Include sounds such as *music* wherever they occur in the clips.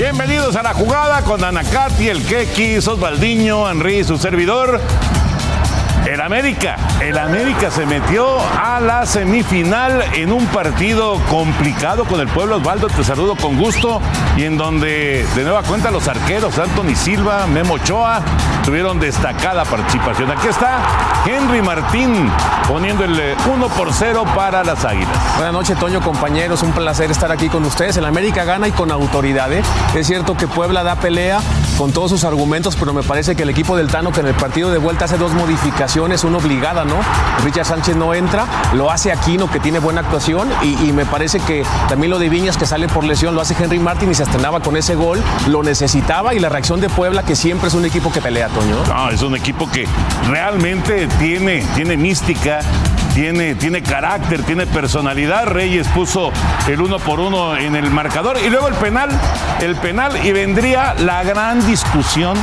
Bienvenidos a la jugada con Anacati, el Keki, Osvaldiño, Henry, su servidor. El América, el América se metió a la semifinal en un partido complicado con el pueblo Osvaldo, te saludo con gusto, y en donde de nueva cuenta los arqueros Anthony Silva, Memo Ochoa, tuvieron destacada participación. Aquí está Henry Martín poniendo el 1 por 0 para las Águilas. Buenas noches, Toño, compañeros. Un placer estar aquí con ustedes. El América gana y con autoridad. ¿eh? Es cierto que Puebla da pelea con todos sus argumentos, pero me parece que el equipo del Tano, que en el partido de vuelta hace dos modificaciones, una obligada, ¿no? Richard Sánchez no entra, lo hace Aquino, que tiene buena actuación, y, me parece que también lo de Viñas, que sale por lesión, lo hace Henry Martin y se estrenaba con ese gol, lo necesitaba, y la reacción de Puebla, que siempre es un equipo que pelea, Toño. No, es un equipo que realmente tiene, tiene mística, tiene, tiene carácter, tiene personalidad. Reyes puso el uno por uno en el marcador y luego el penal, el penal y vendría la gran discusión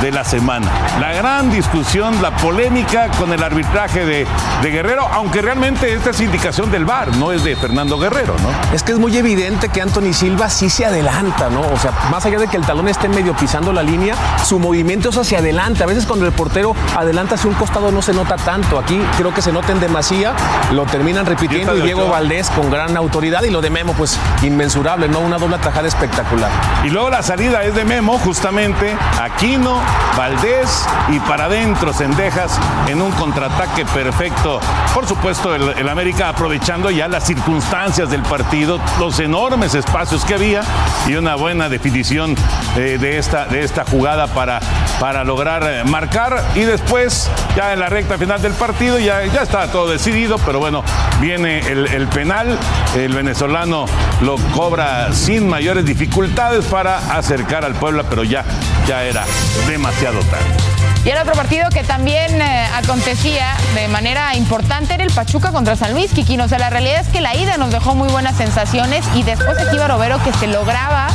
de la semana. La gran discusión, la polémica con el arbitraje de, Guerrero, aunque realmente esta es indicación del VAR, no es de Fernando Guerrero, ¿no? Es que es muy evidente que Anthony Silva sí se adelanta, ¿no? O sea, más allá de que el talón esté medio pisando la línea, su movimiento es hacia adelante. A veces cuando el portero adelanta hacia un costado no se nota tanto. Aquí creo que se nota en demasía, lo terminan repitiendo y Diego. Valdés con gran autoridad y lo de Memo, pues inmensurable, ¿no? Una doble tajada espectacular. Y luego la salida es de Memo, justamente, Aquino, Valdés y para adentro Cendejas en un contraataque perfecto. Por supuesto, el, el América aprovechando ya las circunstancias del partido, los enormes espacios que había y una buena definición eh, de, esta, de esta jugada para, para lograr eh, marcar. Y después, ya en la recta final del partido, ya, ya está todo decidido, pero bueno, viene el, penal. El venezolano lo cobra sin mayores dificultades para acercar al Puebla, pero ya, ya era demasiado tarde. Y el otro partido que también eh, acontecía de manera importante era el Pachuca contra San Luis, Kikín. O sea, la realidad es que la ida nos dejó muy buenas sensaciones y después aquí Barovero que se lograba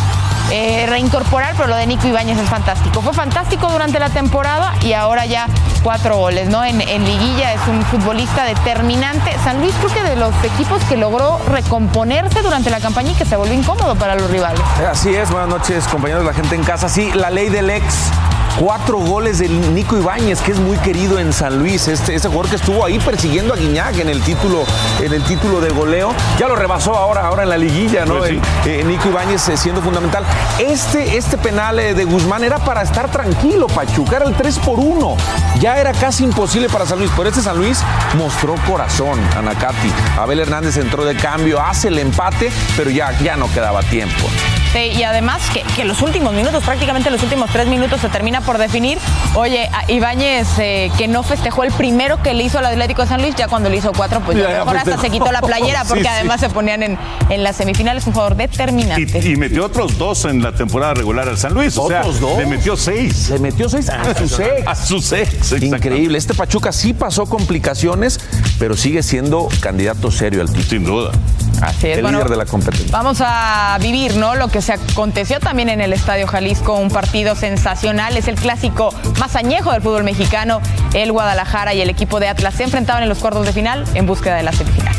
eh, reincorporar, pero lo de Nico Ibáñez es fantástico. Fue fantástico durante la temporada y ahora ya cuatro goles, ¿no? En, liguilla es un futbolista determinante. San Luis creo que de los equipos que logró recomponerse durante la campaña y que se volvió incómodo para los rivales. Así es, buenas noches compañeros la gente en casa. Sí, la ley del ex Cuatro goles de Nico Ibáñez, que es muy querido en San Luis. Este, este jugador que estuvo ahí persiguiendo a Guiñac en el título, en el título de goleo. Ya lo rebasó ahora, ahora en la liguilla, ¿no? Pues sí. Eh, Nico Ibáñez eh, siendo fundamental. Este, este penal eh, de Guzmán era para estar tranquilo, Pachuca. Era el 3 por 1. Ya era casi imposible para San Luis. Pero este San Luis mostró corazón, Anacati. Abel Hernández entró de cambio, hace el empate, pero ya, ya no quedaba tiempo. Sí, y además que, que los últimos minutos, prácticamente los últimos tres minutos se termina por definir. Oye, Ibáñez eh, que no festejó el primero que le hizo al Atlético de San Luis, ya cuando le hizo cuatro, pues Ya, a lo ya mejor hasta se quitó la playera *laughs* porque Sí, sí. además se ponían en, en las semifinales un jugador determinante. Y, y metió otros dos en la temporada regular al San Luis. O sea, ¿Otros dos? le metió seis. Le metió seis a sus *laughs* ex. A sus ex, Increíble. Este Pachuca sí pasó complicaciones, pero sigue siendo candidato serio al título. Sin duda. Así es, El bueno, líder de la competencia. Vamos a vivir, ¿no? Lo que se aconteció también en el Estadio Jalisco, un partido sensacional. Es el clásico más añejo del fútbol mexicano. El Guadalajara y el equipo de Atlas se enfrentaban en los cuartos de final en búsqueda de la semifinal.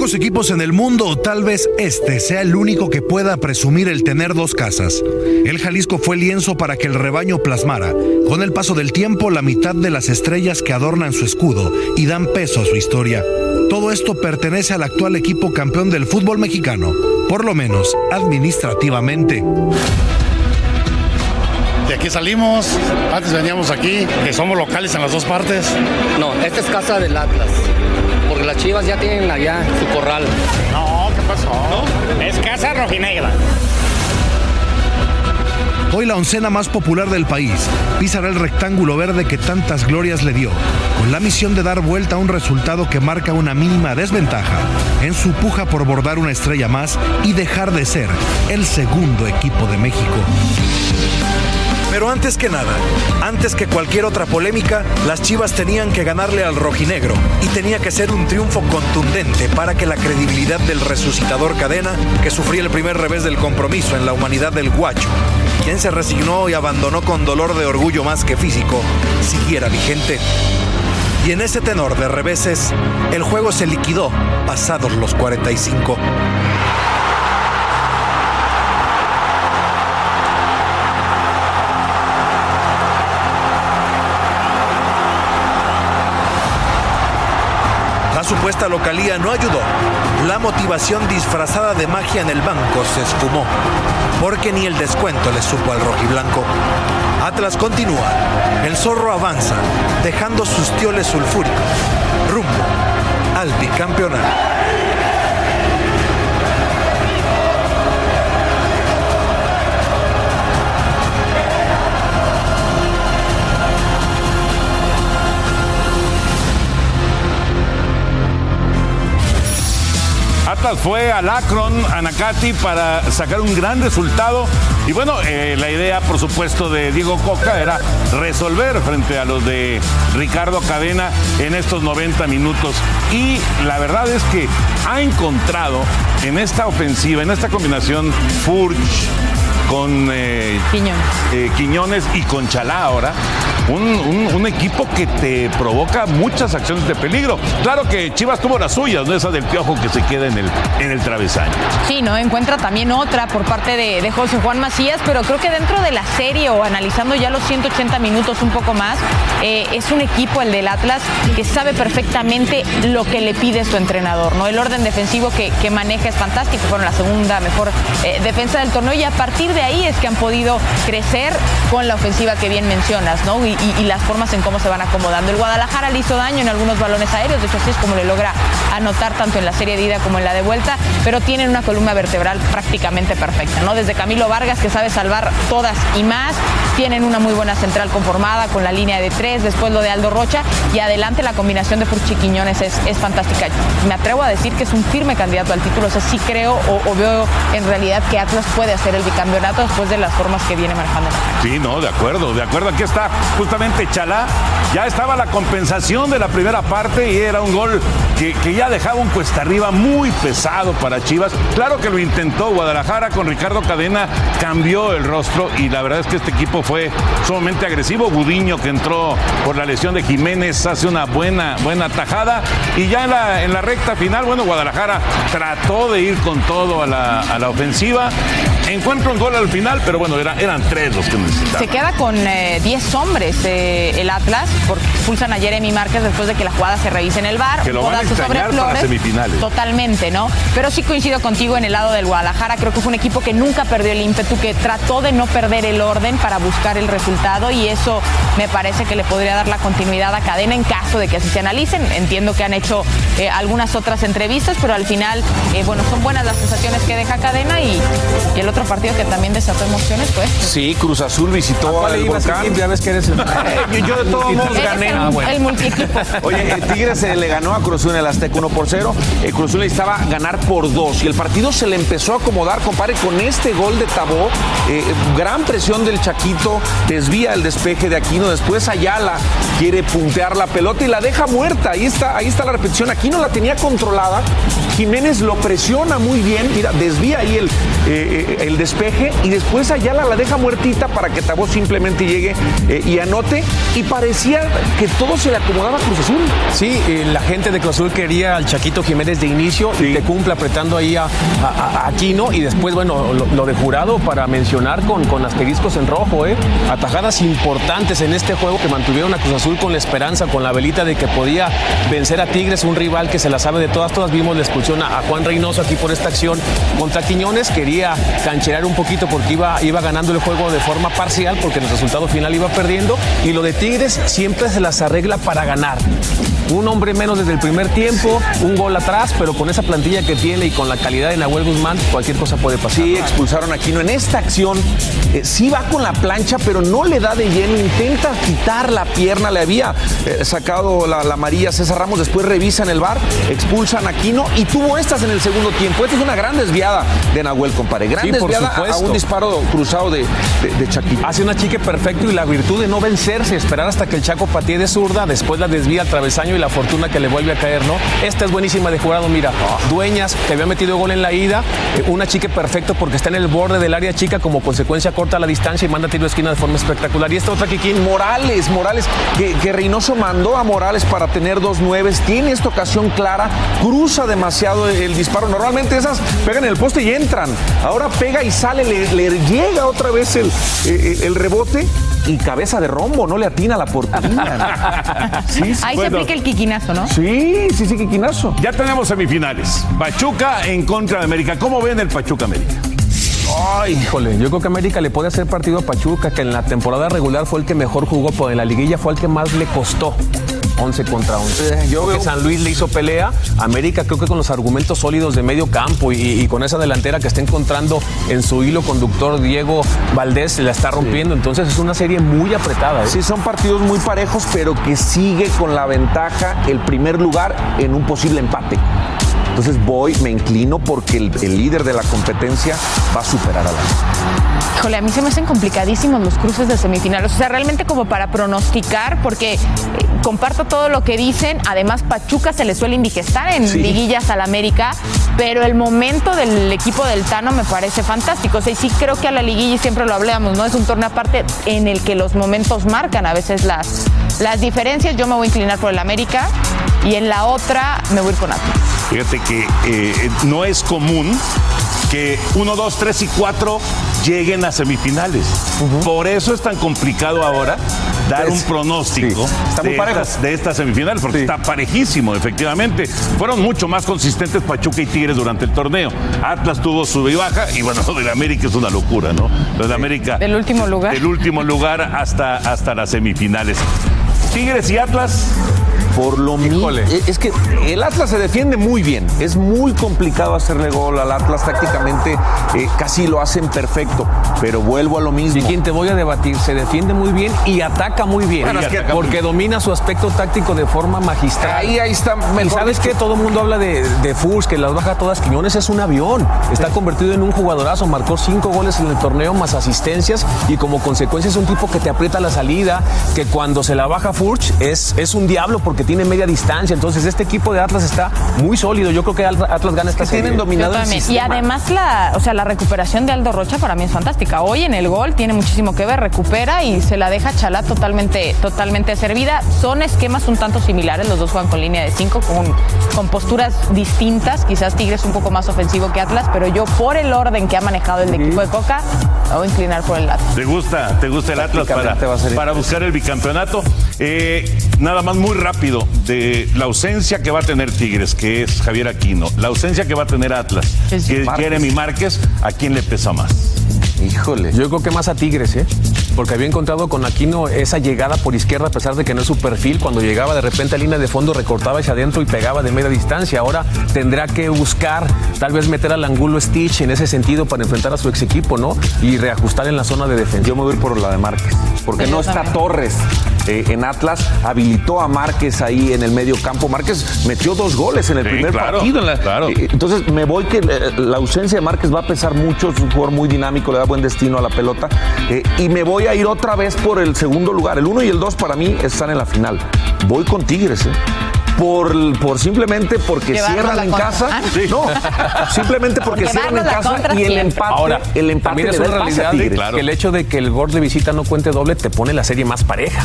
Pocos equipos en el mundo, o tal vez este sea el único que pueda presumir el tener dos casas. El Jalisco fue lienzo para que el rebaño plasmara, con el paso del tiempo, la mitad de las estrellas que adornan su escudo y dan peso a su historia. Todo esto pertenece al actual equipo campeón del fútbol mexicano, por lo menos administrativamente. De aquí salimos, antes veníamos aquí, que somos locales en las dos partes. No, esta es casa del Atlas. Porque las chivas ya tienen allá su corral. No, ¿qué pasó? Es casa rojinegra. Hoy la oncena más popular del país pisará el rectángulo verde que tantas glorias le dio, con la misión de dar vuelta a un resultado que marca una mínima desventaja en su puja por bordar una estrella más y dejar de ser el segundo equipo de México. Pero antes que nada, antes que cualquier otra polémica, las Chivas tenían que ganarle al rojinegro y tenía que ser un triunfo contundente para que la credibilidad del resucitador Cadena, que sufría el primer revés del compromiso en la humanidad del guacho, quien se resignó y abandonó con dolor de orgullo más que físico, siguiera vigente. Y en ese tenor de reveses, el juego se liquidó pasados los 45. Supuesta localía no ayudó. La motivación disfrazada de magia en el banco se esfumó, porque ni el descuento le supo al rojiblanco. Atlas continúa, el zorro avanza, dejando sus tioles sulfúricos, rumbo al bicampeonato. Atlas fue al Akron, a Nakati, para sacar un gran resultado. Y bueno, eh, la idea, por supuesto, de Diego Coca era resolver frente a los de Ricardo Cadena en estos 90 minutos. Y la verdad es que ha encontrado en esta ofensiva, en esta combinación, Furch con eh, eh, Quiñones y con Chalá ahora, un, equipo que te provoca muchas acciones de peligro. Claro que Chivas tuvo las suyas, no esa del piojo que se queda en el, en el travesaño. Sí, ¿no? Encuentra también otra por parte de, José Juan Macías, pero creo que dentro de la serie o analizando ya los 180 minutos un poco más, eh, es un equipo, el del Atlas, que sabe perfectamente lo que le pide su entrenador, ¿no? El orden defensivo que, maneja es fantástico, fueron la segunda mejor eh, defensa del torneo y a partir de ahí es que han podido crecer con la ofensiva que bien mencionas, ¿no? Y- las formas en cómo se van acomodando. El Guadalajara le hizo daño en algunos balones aéreos, de hecho así es como le logra anotar tanto en la serie de ida como en la de vuelta, pero tienen una columna vertebral prácticamente perfecta, ¿no? Desde Camilo Vargas, que sabe salvar todas y más, tienen una muy buena central conformada con la línea de tres, después lo de Aldo Rocha, y adelante la combinación de Furchi Quiñones es, es fantástica. Me atrevo a decir que es un firme candidato al título, o sea, sí creo o, o veo en realidad que Atlas puede hacer el bicampeonato después de las formas que viene manejando. Sí, no, de acuerdo, de acuerdo. Aquí está justamente Chalá. Ya estaba la compensación de la primera parte y era un gol que, ya dejaba un cuesta arriba muy pesado para Chivas. Claro que lo intentó Guadalajara con Ricardo Cadena, cambió el rostro y la verdad es que este equipo fue sumamente agresivo. Gudiño que entró por la lesión de Jiménez hace una buena, buena tajada y ya en la, en la recta final, bueno, Guadalajara trató de ir con todo a la, a la ofensiva. Encuentra un gol al final, pero bueno, era- eran tres los que necesitaban. Se queda con eh, 10 eh, el Atlas, porque expulsan a Jeremy Márquez después de que la jugada se revise en el bar. Que lo van a sobre extrañar para Flores. semifinales. Totalmente, ¿no? Pero sí coincido contigo en el lado del Guadalajara. Creo que fue un equipo que nunca perdió el ímpetu, que trató de no perder el orden para buscar el resultado y eso me parece que le podría dar la continuidad a cadena en caso de que así se analicen. Entiendo que han hecho eh, algunas otras entrevistas, pero al final, eh, bueno, son buenas las sensaciones que deja cadena y, y el otro partido que también desató emociones, pues. Sí, Cruz Azul visitó ¿Cuál al volcán. Ya ves que eres el... Eh, yo de todos modos gané. el, Ah, bueno. el. Oye, el Tigres eh, le ganó a Cruz Azul en el Azteca 1 por 0. Eh, Cruz Azul necesitaba ganar por 2 y el partido se le empezó a acomodar, compare, con este gol de Tabó. eh, gran presión del Chaquito, desvía el despeje de Aquino. Después Ayala quiere puntear la pelota y la deja muerta. Ahí está, ahí está la repetición. Aquino la tenía controlada. Jiménez lo presiona muy bien. Mira, desvía ahí el, eh, eh, el despeje y después Ayala la deja muertita para que Tabó simplemente llegue eh, y anote. Y parecía que todo se le acomodaba a Cruz Azul. Sí, eh, la gente de Cruz Azul quería al Chaquito Jiménez de inicio y te cumple apretando ahí a, a- a Aquino y después, bueno, lo, lo de jurado para mencionar con, con asteriscos en rojo, ¿eh? Atajadas importantes en este juego que mantuvieron a Cruz Azul con la esperanza, con la velita de que podía vencer a Tigres, un rival que se la sabe de todas, todas vimos la expulsión a, a Juan Reynoso aquí por esta acción contra Quiñones, quería cancherar un poquito porque iba, iba ganando el juego de forma parcial porque el resultado final iba perdiendo y lo de Tigres siempre se las arregla para ganar. Un hombre menos desde el primer tiempo, un gol atrás, pero con esa plantilla que tiene y con la calidad de Nahuel Guzmán, cualquier cosa puede pasar. Sí, expulsaron a Aquino. En esta acción eh, sí va con la plancha, pero no le da de lleno. Intenta quitar la pierna. Le había eh, sacado la, la amarilla César Ramos. Después revisan el bar, expulsan a Aquino y tuvo estas en el segundo tiempo. Esta es una gran desviada de Nahuel, compadre. Gran Sí, por desviada a- a un disparo cruzado de, de, de Chaquito. Hace una chique perfecto y la virtud de no vencerse, esperar hasta que el Chaco patee de zurda, después la desvía al travesaño y la fortuna que le vuelve a caer, ¿no? Esta es buenísima de jurado, mira. Dueñas, que había metido gol en la ida, eh, una chique perfecto porque está en el borde del área chica, como consecuencia corta la distancia y manda tiro de esquina de forma espectacular. Y esta otra Kikín, Morales, Morales, que, Reynoso mandó a Morales para tener dos nueves, tiene esta ocasión clara, cruza demasiado el, disparo. Normalmente esas pegan en el poste y entran. Ahora pega y sale, le, le llega otra vez el, eh, el rebote y cabeza de rombo, no le atina la portería. *laughs* Sí, sí, Ahí Bueno. se aplica el quiquinazo, ¿no? sí, sí, sí, Quiquinazo. Ya tenemos semifinales. Pachuca en contra de América. ¿Cómo ven el Pachuca América? Ay, híjole, yo creo que América le puede hacer partido a Pachuca, que en la temporada regular fue el que mejor jugó, pero en la liguilla fue el que más le costó. 11 contra 11. Eh, yo creo que San Luis le hizo pelea. América creo que con los argumentos sólidos de medio campo y, y con esa delantera que está encontrando en su hilo conductor Diego Valdés, la está rompiendo. Entonces es una serie muy apretada. ¿eh? Sí, son partidos muy parejos, pero que sigue con la ventaja el primer lugar en un posible empate. Entonces voy, me inclino porque el, el líder de la competencia va a superar a la Híjole, a mí se me hacen complicadísimos los cruces de semifinales. O sea, realmente como para pronosticar, porque eh, comparto todo lo que dicen. Además, Pachuca se le suele indigestar en liguillas al América, pero el momento del equipo del Tano me parece fantástico. O sea, y sí creo que a la liguilla, y siempre lo hablamos, ¿no? Es un torneo aparte en el que los momentos marcan a veces las, las diferencias. Yo me voy a inclinar por el América y en la otra me voy a ir con Atlas. Fíjate que eh, no es común que 1, 2, 3 y 4 lleguen a semifinales. Por eso es tan complicado ahora dar un pronóstico Sí, está muy de, estas, de estas semifinales, porque Sí. está parejísimo, efectivamente. Fueron mucho más consistentes Pachuca y Tigres durante el torneo. Atlas tuvo sub y baja, y bueno, *laughs* lo del América es una locura, ¿no? Lo del América. Del último lugar. Del último lugar hasta, hasta las semifinales. Tigres y Atlas. Por lo mismo. Híjole. Es que el Atlas se defiende muy bien. Es muy complicado hacerle gol al Atlas. Tácticamente eh, casi lo hacen perfecto. Pero vuelvo a lo mismo. Y quien te voy a debatir, se defiende muy bien y ataca muy bien. Bueno, que- porque domina su aspecto táctico de forma magistral. Ahí, ahí está. Y sabes que todo el mundo habla de, de Furs, que las baja todas. Quiñones es un avión. Está convertido en un jugadorazo. Marcó cinco goles en el torneo, más asistencias. Y como consecuencia es un tipo que te aprieta la salida. Que cuando se la baja Furch es, es un diablo porque porque tiene media distancia. Entonces, este equipo de Atlas está muy sólido. Yo creo que Atlas gana esta serie. tienen dominado el Y además la, o sea, la recuperación de Aldo Rocha para mí es fantástica. Hoy en el gol tiene muchísimo que ver, recupera y se la deja Chalá totalmente, totalmente servida. Son esquemas un tanto similares, los dos juegan con línea de cinco, con, con posturas distintas. Quizás Tigres un poco más ofensivo que Atlas, pero yo por el orden que ha manejado el equipo de Coca, me voy a inclinar por el Atlas. ¿Te gusta, te gusta el Atlas para, para buscar el bicampeonato? Eh, nada más muy rápido de la ausencia que va a tener Tigres, que es Javier Aquino, la ausencia que va a tener Atlas, que es. Jeremy Márquez, ¿a quién le pesa más? Híjole. Yo creo que más a Tigres, ¿eh? Porque había encontrado con Aquino esa llegada por izquierda, a pesar de que no es su perfil. Cuando llegaba de repente a línea de fondo, recortaba hacia adentro y pegaba de media distancia. Ahora tendrá que buscar, tal vez meter al ángulo Stitch en ese sentido para enfrentar a su ex equipo, ¿no? Y reajustar en la zona de defensa. Yo me voy a ir por la de Márquez, porque Sí, no está también. Torres eh, en Atlas, habilitó a Márquez ahí en el medio campo. Márquez metió dos goles en el Sí, primer claro, partido. en la- claro. eh, entonces me voy que eh, la ausencia de Márquez va a pesar mucho, es un jugador muy dinámico, le da buen destino a la pelota. eh, y me voy a ir otra vez por el segundo lugar. El uno y el dos para mí están en la final. Voy con Tigres, ¿eh? Por, por simplemente porque Llevarnos cierran en contra. casa. Ah. No, *laughs* simplemente porque Por cierran en casa contra y el empate, Ahora, el empate también es una realidad que el hecho de que el gol de visita no cuente doble te pone la serie más pareja.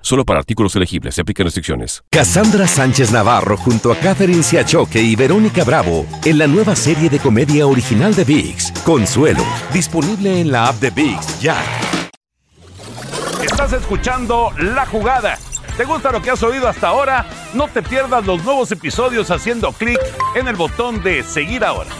Solo para artículos elegibles. Se aplican restricciones. Cassandra Sánchez Navarro junto a Catherine Siachoque y Verónica Bravo en la nueva serie de comedia original de VIX, Consuelo, disponible en la app de VIX ya. Estás escuchando La Jugada. ¿Te gusta lo que has oído hasta ahora? No te pierdas los nuevos episodios haciendo clic en el botón de seguir ahora.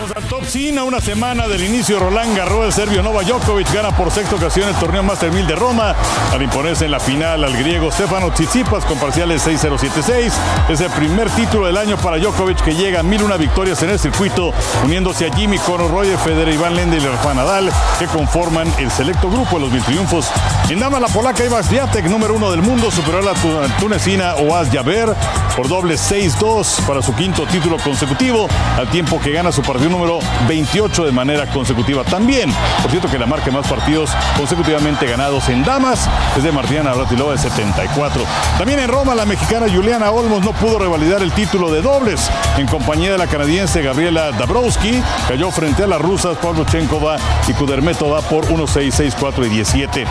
Al top 100 a una semana del inicio Roland Garros, el serbio Nova Djokovic gana por sexta ocasión el torneo Master 1000 de Roma al imponerse en la final al griego Stefano Tsitsipas con parciales 6-0-7-6. Es el primer título del año para Djokovic que llega a 1001 victorias en el circuito, uniéndose a Jimmy Conor, Roger Federer, Iván Lendl y Rafa Nadal que conforman el selecto grupo de los mil triunfos. En dama la polaca Iva Swiatek, número uno del mundo, superó a la tu- tunecina Oaz Jaber por doble 6-2 para su quinto título consecutivo, al tiempo que gana su partido número 28 de manera consecutiva. También, por cierto, que la marca más partidos consecutivamente ganados en damas es de Martina Navratilova de 74. También en Roma, la mexicana Juliana Olmos no pudo revalidar el título de dobles en compañía de la canadiense Gabriela Dabrowski. Cayó frente a las rusas Pavlochenkova y Kudermetova por 1-6, 6-4 y 17.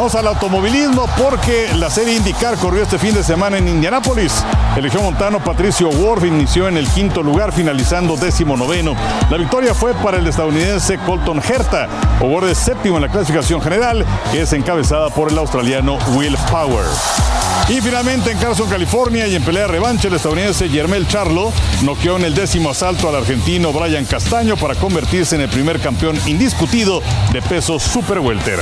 Vamos al automovilismo porque la serie IndyCar corrió este fin de semana en Indianápolis. El montano Patricio Ward inició en el quinto lugar, finalizando décimo noveno. La victoria fue para el estadounidense Colton Herta. Ward es séptimo en la clasificación general, que es encabezada por el australiano Will Power. Y finalmente en Carson, California, y en pelea revancha, el estadounidense Yermel Charlo noqueó en el décimo asalto al argentino Brian Castaño para convertirse en el primer campeón indiscutido de peso super welter.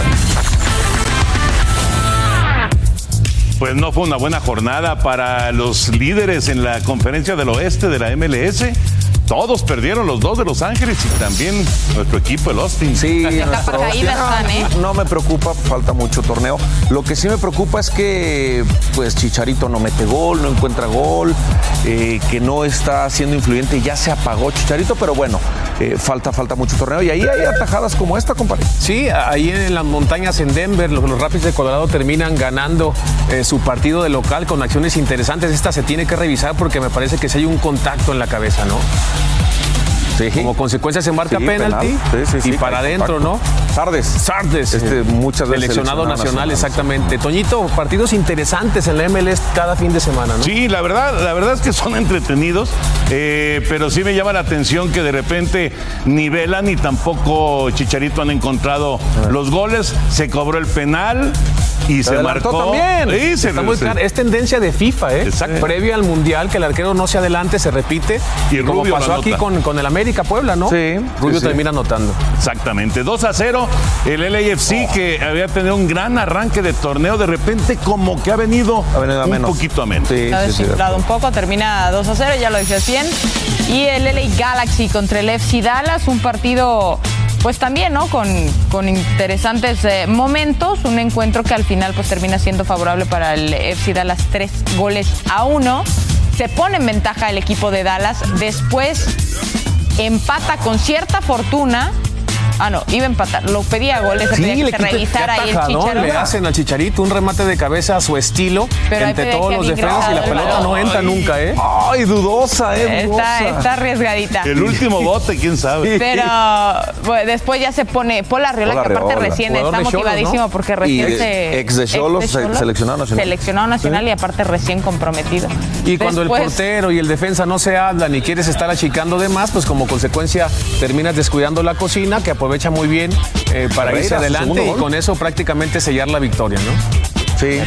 Pues no fue una buena jornada para los líderes en la conferencia del oeste de la MLS. Todos perdieron los dos de Los Ángeles y también nuestro equipo, el Austin. Sí, nuestro Austin. ¿eh? no, no me preocupa, falta mucho torneo. Lo que sí me preocupa es que pues Chicharito no mete gol, no encuentra gol, eh, que no está siendo influyente, ya se apagó Chicharito, pero bueno, falta, falta mucho torneo. Y ahí hay atajadas como esta, compadre. Sí, ahí en las montañas en Denver, los, los Rapids de Colorado terminan ganando eh, su partido de local con acciones interesantes. Esta se tiene que revisar porque me parece que si hay un contacto en la cabeza, ¿no? Sí. Como consecuencia se marca Sí, penalti penal. Sí, sí, sí, y para adentro, ¿no? Sardes. Sardes. Este, muchas veces Seleccionado seleccionado nacional, nacional, exactamente. Toñito, partidos interesantes en la MLS cada fin de semana, ¿no? Sí, la verdad, la verdad es que son entretenidos, eh, pero sí me llama la atención que de repente ni Vela ni tampoco Chicharito han encontrado los goles. Se cobró el penal. Y se, adelantó marcó. también. Sí, se- Está muy se- claro. Es tendencia de FIFA, ¿eh? Exacto. Previo al Mundial, que el arquero no se adelante, se repite. Y como Rubio lo pasó aquí con, con el América Puebla, ¿no? Sí, Rubio sí, sí. termina anotando. Exactamente, 2 a 0. El LAFC que había tenido un gran arranque de torneo, de repente como que ha venido, Ha venido a un menos. poquito a menos. Sí, Ha sí, sí, de desinflado un poco, termina 2 a 0, ya lo decías bien. Y el LA Galaxy contra el FC Dallas, un partido, pues también, ¿no? Con, con interesantes eh, momentos, un encuentro que al final pues termina siendo favorable para el FC Dallas, tres goles a uno. Se pone en ventaja el equipo de Dallas, después empata con cierta fortuna. Ah, no, iba a empatar, lo pedía goles, Sí, que qué ahí el. Chicharito. Le hacen al Chicharito un remate de cabeza a su estilo Pero entre todos los defensas y la pelota no entra nunca, ¿eh? Ay, dudosa, eh. Está, está arriesgadita. El último bote, quién sabe. Pero bueno, después ya se pone Paul Arriola, Paul que aparte Arriola, recién jugador está motivadísimo ¿no? porque Y recién de- se. ex de Xolos, seleccionado nacional. Seleccionado nacional y aparte recién comprometido. Y cuando el portero y el defensa no se hablan y quieres estar achicando de más, pues como consecuencia terminas descuidando la cocina, que aprovecha muy bien eh, para irse adelante y con eso prácticamente sellar la victoria, ¿no? Sí.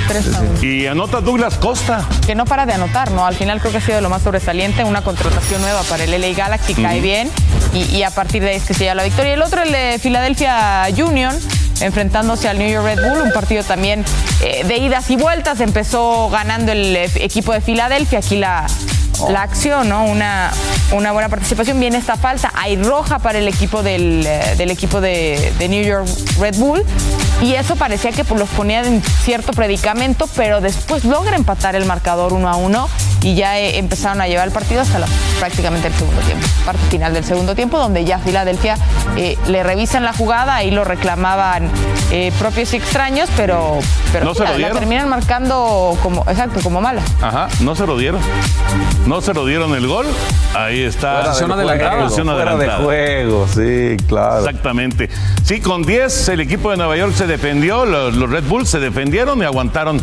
Y anota Douglas Costa. Que no para de anotar, ¿no? Al final creo que ha sido lo más sobresaliente, una contratación nueva para el LA Galaxy, cae bien y, y a partir de ahí es que se lleva la victoria. El otro, el de Philadelphia Union, enfrentándose al New York Red Bull, un partido también eh, de idas y vueltas. Empezó ganando el eh, equipo de Filadelfia, aquí la, la acción. Una, buena participación. Viene esta falta, hay roja para el equipo del, eh, equipo de New York Red Bull. Y eso parecía que pues, los ponía en cierto predicamento, pero después logra empatar el marcador uno a uno y ya eh, empezaron a llevar el partido hasta la- prácticamente el segundo tiempo, parte final del segundo tiempo, donde ya Filadelfia eh, le revisan la jugada, ahí lo reclamaban eh, propios y extraños, pero, pero No sí, se lo la, terminan marcando como, exacto, como mala. Ajá, no se lo dieron. No se lo dieron el gol. Ahí está. Posición la adelantada. posición Fuera de adelantada. juego, sí, claro. Exactamente. Sí, con 10 el equipo de Nueva York se defendió, los, los Red Bulls se defendieron y aguantaron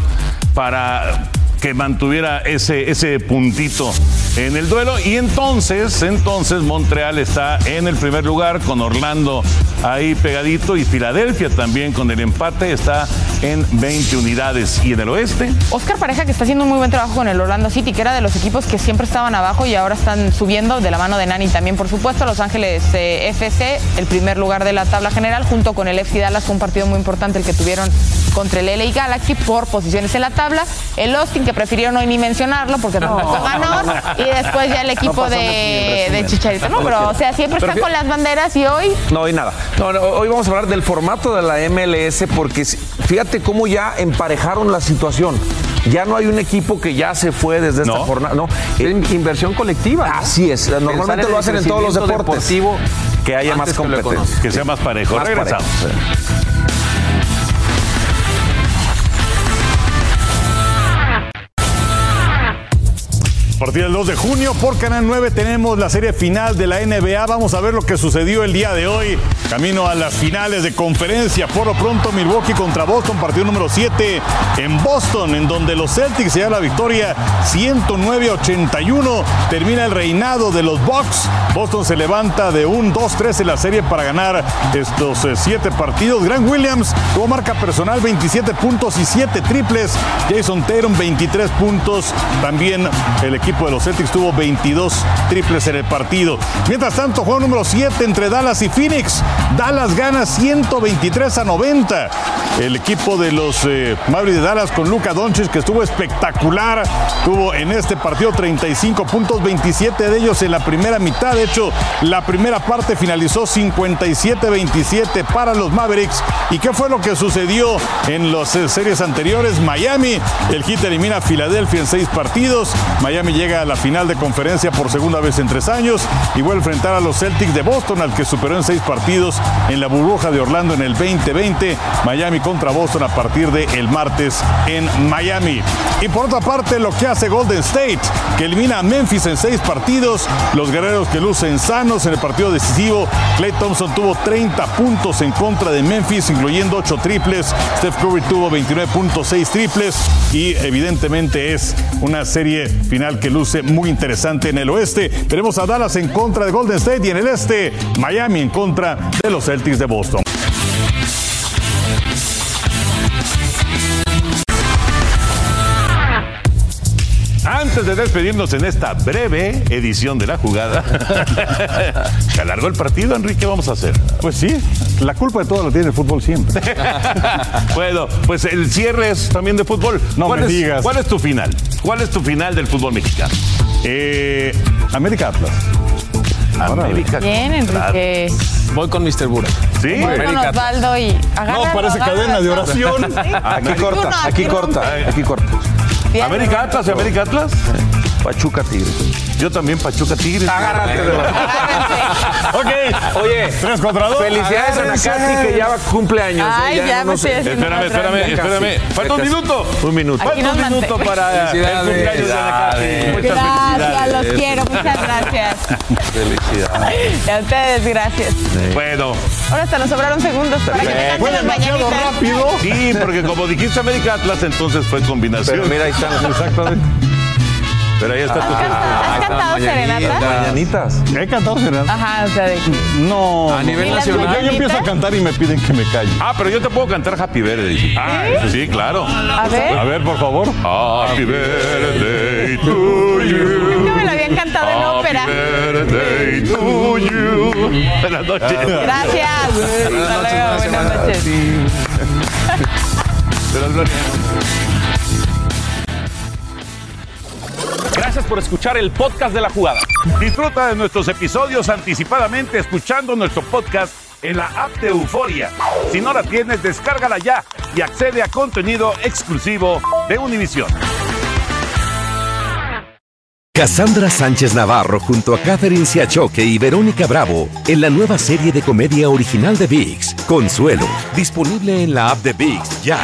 para que mantuviera ese, ese puntito en el duelo. Y entonces, entonces Montreal está en el primer lugar con Orlando ahí pegadito y Filadelfia también con el empate está en 20 unidades. Y en el oeste, Oscar Pareja que está haciendo un muy buen trabajo con el Orlando City, que era de los equipos que siempre estaban abajo y ahora están subiendo de la mano de Nani también, por supuesto. Los Ángeles eh, FC, el primer lugar de la tabla general, junto con el FC Dallas, fue un partido muy importante el que tuvieron contra el LA Galaxy por posiciones en la tabla. El Austin, que prefirieron hoy ni mencionarlo porque tampoco ganó. Y después ya el equipo de. Chicharito. No, pero o sea, siempre están con las banderas y hoy No, y nada. No, no, hoy vamos a hablar del formato de la MLS porque fíjate cómo ya emparejaron la situación. Ya no hay un equipo que ya se fue desde esta No. jornada. No, Es inversión colectiva. ¿no? así es. Normalmente en lo hacen en todos los deportes. deportivo que haya más competencia. que sea más parejo. Más Regresamos. parejo, partir del 2 de junio por Canal 9 tenemos la serie final de la NBA. Vamos a ver lo que sucedió el día de hoy. Camino a las finales de conferencia. Por lo pronto Milwaukee contra Boston, partido número 7 en Boston, en donde los Celtics se dan la victoria 109-81. Termina el reinado de los Bucks. Boston se levanta de un 2-3 en la serie para ganar estos 7 partidos. Grant Williams tuvo marca personal 27 puntos y 7 triples. Jason Tatum 23 puntos. También el equipo de los Celtics tuvo 22 triples en el partido. Mientras tanto, juego número 7 entre Dallas y Phoenix. Dallas gana 123 a 90. El equipo de los eh, Mavericks de Dallas con Luka Doncic que estuvo espectacular. Tuvo en este partido 35 puntos, 27 de ellos en la primera mitad. De hecho, la primera parte finalizó 57-27 para los Mavericks. ¿Y qué fue lo que sucedió en las eh, series anteriores? Miami, el Heat elimina a Filadelfia en seis partidos. Miami llega a la final de conferencia por segunda vez en tres años y vuelve a enfrentar a los Celtics de Boston, al que superó en seis partidos en la burbuja de Orlando en el 2020. Miami contra Boston a partir del el martes en Miami. Y por otra parte, lo que hace Golden State, que elimina a Memphis en seis partidos. Los guerreros que lucen sanos en el partido decisivo. Clay Thompson tuvo 30 puntos en contra de Memphis, incluyendo 8 triples. Steph Curry tuvo 29.6 triples. Y evidentemente es una serie final que luce muy interesante en el oeste. Tenemos a Dallas en contra de Golden State y en el este, Miami en contra de los Celtics de Boston. Antes de despedirnos en esta breve edición de la jugada, *laughs* se alargó el partido, Enrique, ¿qué vamos a hacer? Pues sí, la culpa de todo lo tiene el fútbol siempre. *laughs* bueno, pues el cierre es también de fútbol. No ¿Cuál me es, digas. ¿Cuál es tu final? ¿Cuál es tu final del fútbol mexicano? Eh, América Atlas. América. Bien, Enrique. Voy con Mr. Bura. ¿Sí? Voy con Osvaldo y agárralo, No, parece agárralo. cadena de oración. Aquí corta, aquí aquí corta, aquí corta. ¿América Atlas América Atlas? Pachuca Tigres. Yo también Pachuca Tigres. Agárrate de la... *laughs* ok. Oye, Tres contra dos. felicidades a. Nakati que ya va cumple años. ¿eh? Ay, ya me no sé. Espérame, espérame, espérame. Falta un minuto. Un minuto. Aquí Falta un minuto para el cumpleaños de Nakati. Muchas Gracias, los quiero, muchas gracias. Felicidades. Y a ustedes, gracias. Bueno, Ahora hasta nos sobraron segundos para que me Fue demasiado rápido. sí, porque como dijiste América Atlas, entonces fue combinación. Pero mira, ahí están. Exactamente. Pero ahí está tu ¿Has cantado, has cantado serenata? Mañanitas. He cantado serenata. Ajá, o sea, de. No. A nivel ¿Y las nacional. Yo, yo empiezo a cantar y me piden que me calle. Ah, pero yo te puedo cantar Happy Birthday. Ah, sí, claro. A ver, A ver, por favor. Happy Birthday to you. nunca me lo habían cantado en ópera. Happy birthday to you. Buenas noches. Gracias. Hasta luego, buenas noches. Buenas noches. *laughs* Gracias por escuchar el podcast de la jugada. Disfruta de nuestros episodios anticipadamente escuchando nuestro podcast en la app de Euforia. Si no la tienes, descárgala ya y accede a contenido exclusivo de Univision. Cassandra Sánchez Navarro junto a Catherine Siachoque y Verónica Bravo en la nueva serie de comedia original de VIX, Consuelo, disponible en la app de VIX ya.